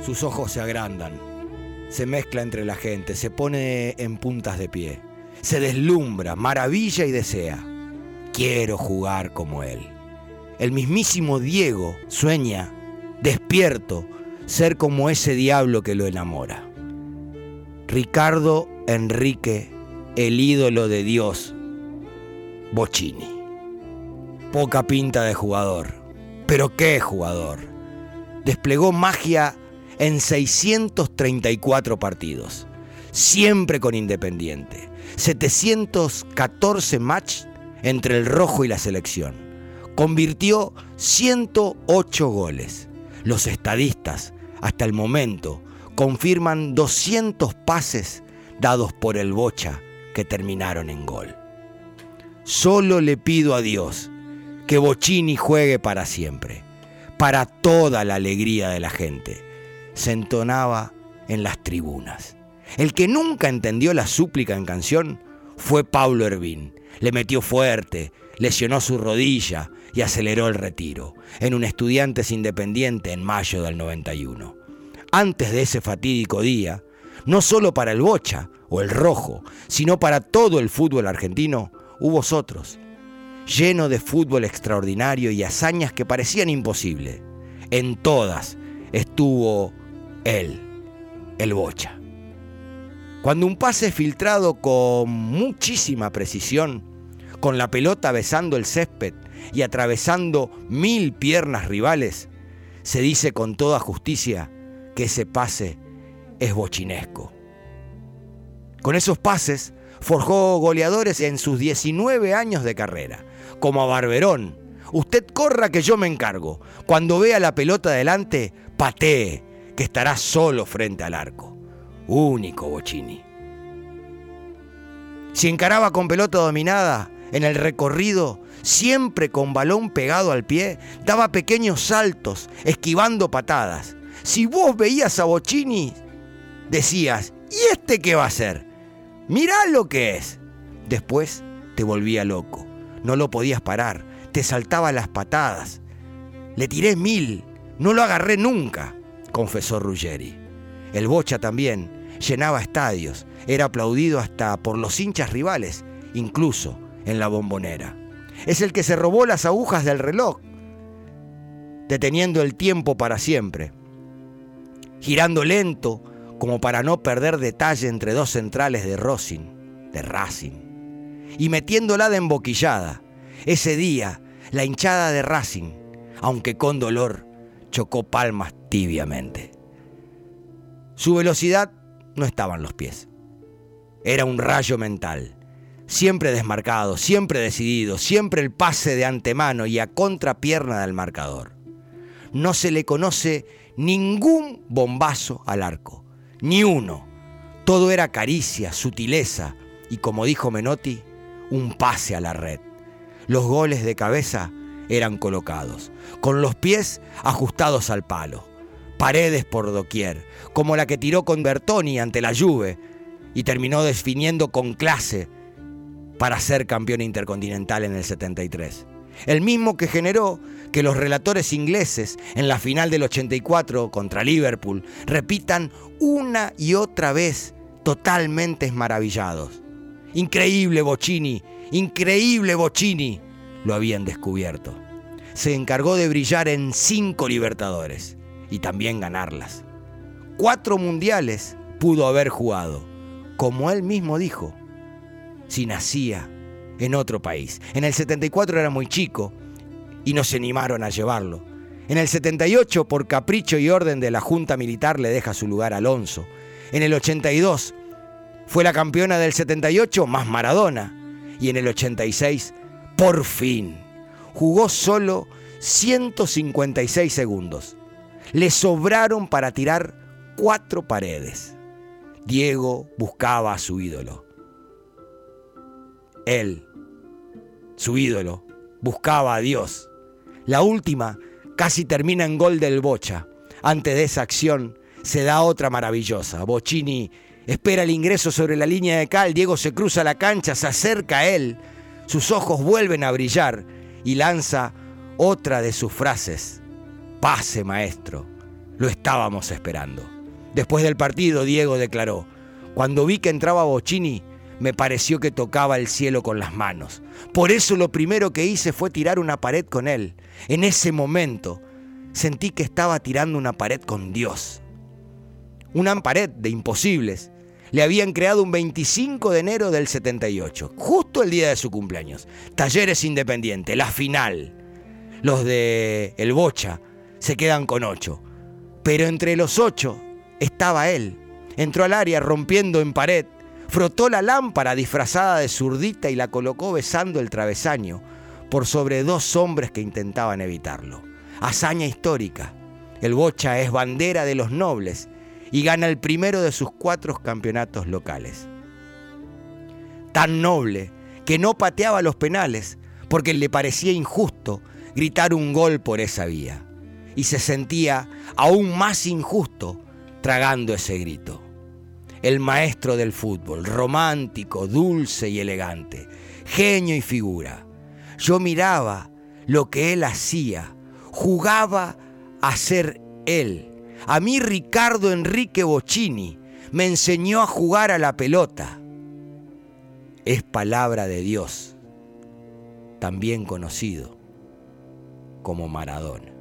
Sus ojos se agrandan, se mezcla entre la gente, se pone en puntas de pie, se deslumbra, maravilla y desea. Quiero jugar como él. El mismísimo Diego sueña, despierto, ser como ese diablo que lo enamora. Ricardo Enrique, el ídolo de Dios, Bocini. Poca pinta de jugador, pero qué jugador. Desplegó magia en 634 partidos, siempre con Independiente. 714 match entre el rojo y la selección. Convirtió 108 goles. Los estadistas, hasta el momento, confirman 200 pases dados por el Bocha que terminaron en gol. Solo le pido a Dios que Bocini juegue para siempre, para toda la alegría de la gente. Se entonaba en las tribunas. El que nunca entendió la súplica en canción fue Pablo Hervín. Le metió fuerte, lesionó su rodilla y aceleró el retiro en un Estudiantes Independiente en mayo del 91. Antes de ese fatídico día, no solo para el Bocha o el Rojo, sino para todo el fútbol argentino, hubo otros, lleno de fútbol extraordinario y hazañas que parecían imposibles. En todas estuvo él, el Bocha. Cuando un pase filtrado con muchísima precisión, con la pelota besando el césped y atravesando mil piernas rivales, se dice con toda justicia que ese pase es bochinesco. Con esos pases forjó goleadores en sus 19 años de carrera, como a Barberón. Usted corra que yo me encargo. Cuando vea la pelota delante, patee, que estará solo frente al arco. Único Bocini. Si encaraba con pelota dominada, en el recorrido, siempre con balón pegado al pie, daba pequeños saltos, esquivando patadas. Si vos veías a Bocini, decías, ¿y este qué va a hacer? Mirá lo que es. Después te volvía loco. No lo podías parar. Te saltaba las patadas. Le tiré mil. No lo agarré nunca, confesó Ruggeri. El Bocha también llenaba estadios. Era aplaudido hasta por los hinchas rivales, incluso en la bombonera. Es el que se robó las agujas del reloj, deteniendo el tiempo para siempre, girando lento como para no perder detalle entre dos centrales de Racing, de Racing, y metiéndola de emboquillada. Ese día, la hinchada de Racing, aunque con dolor, chocó palmas tibiamente. Su velocidad no estaba en los pies. Era un rayo mental, siempre desmarcado, siempre decidido, siempre el pase de antemano y a contrapierna del marcador. No se le conoce ningún bombazo al arco ni uno. Todo era caricia, sutileza y, como dijo Menotti, un pase a la red. Los goles de cabeza eran colocados, con los pies ajustados al palo, paredes por doquier, como la que tiró con Bertoni ante la Juve y terminó definiendo con clase para ser campeón intercontinental en el 73 el mismo que generó que los relatores ingleses en la final del 84 contra Liverpool repitan una y otra vez totalmente maravillados. Increíble Bocini, increíble Bocini, lo habían descubierto. Se encargó de brillar en cinco Libertadores y también ganarlas. Cuatro mundiales pudo haber jugado, como él mismo dijo, si nacía en otro país. En el 74 era muy chico y no se animaron a llevarlo. En el 78, por capricho y orden de la Junta Militar, le deja su lugar a Alonso. En el 82, fue la campeona del 78 más Maradona. Y en el 86, por fin, jugó solo 156 segundos. Le sobraron para tirar cuatro paredes. Diego buscaba a su ídolo. Él su ídolo, buscaba a Dios. La última casi termina en gol del Bocha. Antes de esa acción se da otra maravillosa. Bocini espera el ingreso sobre la línea de cal, Diego se cruza la cancha, se acerca a él, sus ojos vuelven a brillar y lanza otra de sus frases. Pase, maestro. Lo estábamos esperando. Después del partido, Diego declaró, cuando vi que entraba Bocini, me pareció que tocaba el cielo con las manos. Por eso lo primero que hice fue tirar una pared con él. En ese momento sentí que estaba tirando una pared con Dios. Una pared de imposibles. Le habían creado un 25 de enero del 78, justo el día de su cumpleaños. Talleres Independiente, la final. Los de El Bocha se quedan con ocho. Pero entre los ocho estaba él. Entró al área rompiendo en pared, frotó la lámpara disfrazada de zurdita y la colocó besando el travesaño por sobre dos hombres que intentaban evitarlo. Hazaña histórica. El Bocha es bandera de los nobles y gana el primero de sus cuatro campeonatos locales. Tan noble que no pateaba los penales porque le parecía injusto gritar un gol por esa vía. Y se sentía aún más injusto tragando ese grito. El maestro del fútbol, romántico, dulce y elegante, genio y figura. Yo miraba lo que él hacía, jugaba a ser él. A mí Ricardo Enrique Bocini me enseñó a jugar a la pelota. Es palabra de Dios, también conocido como Maradona.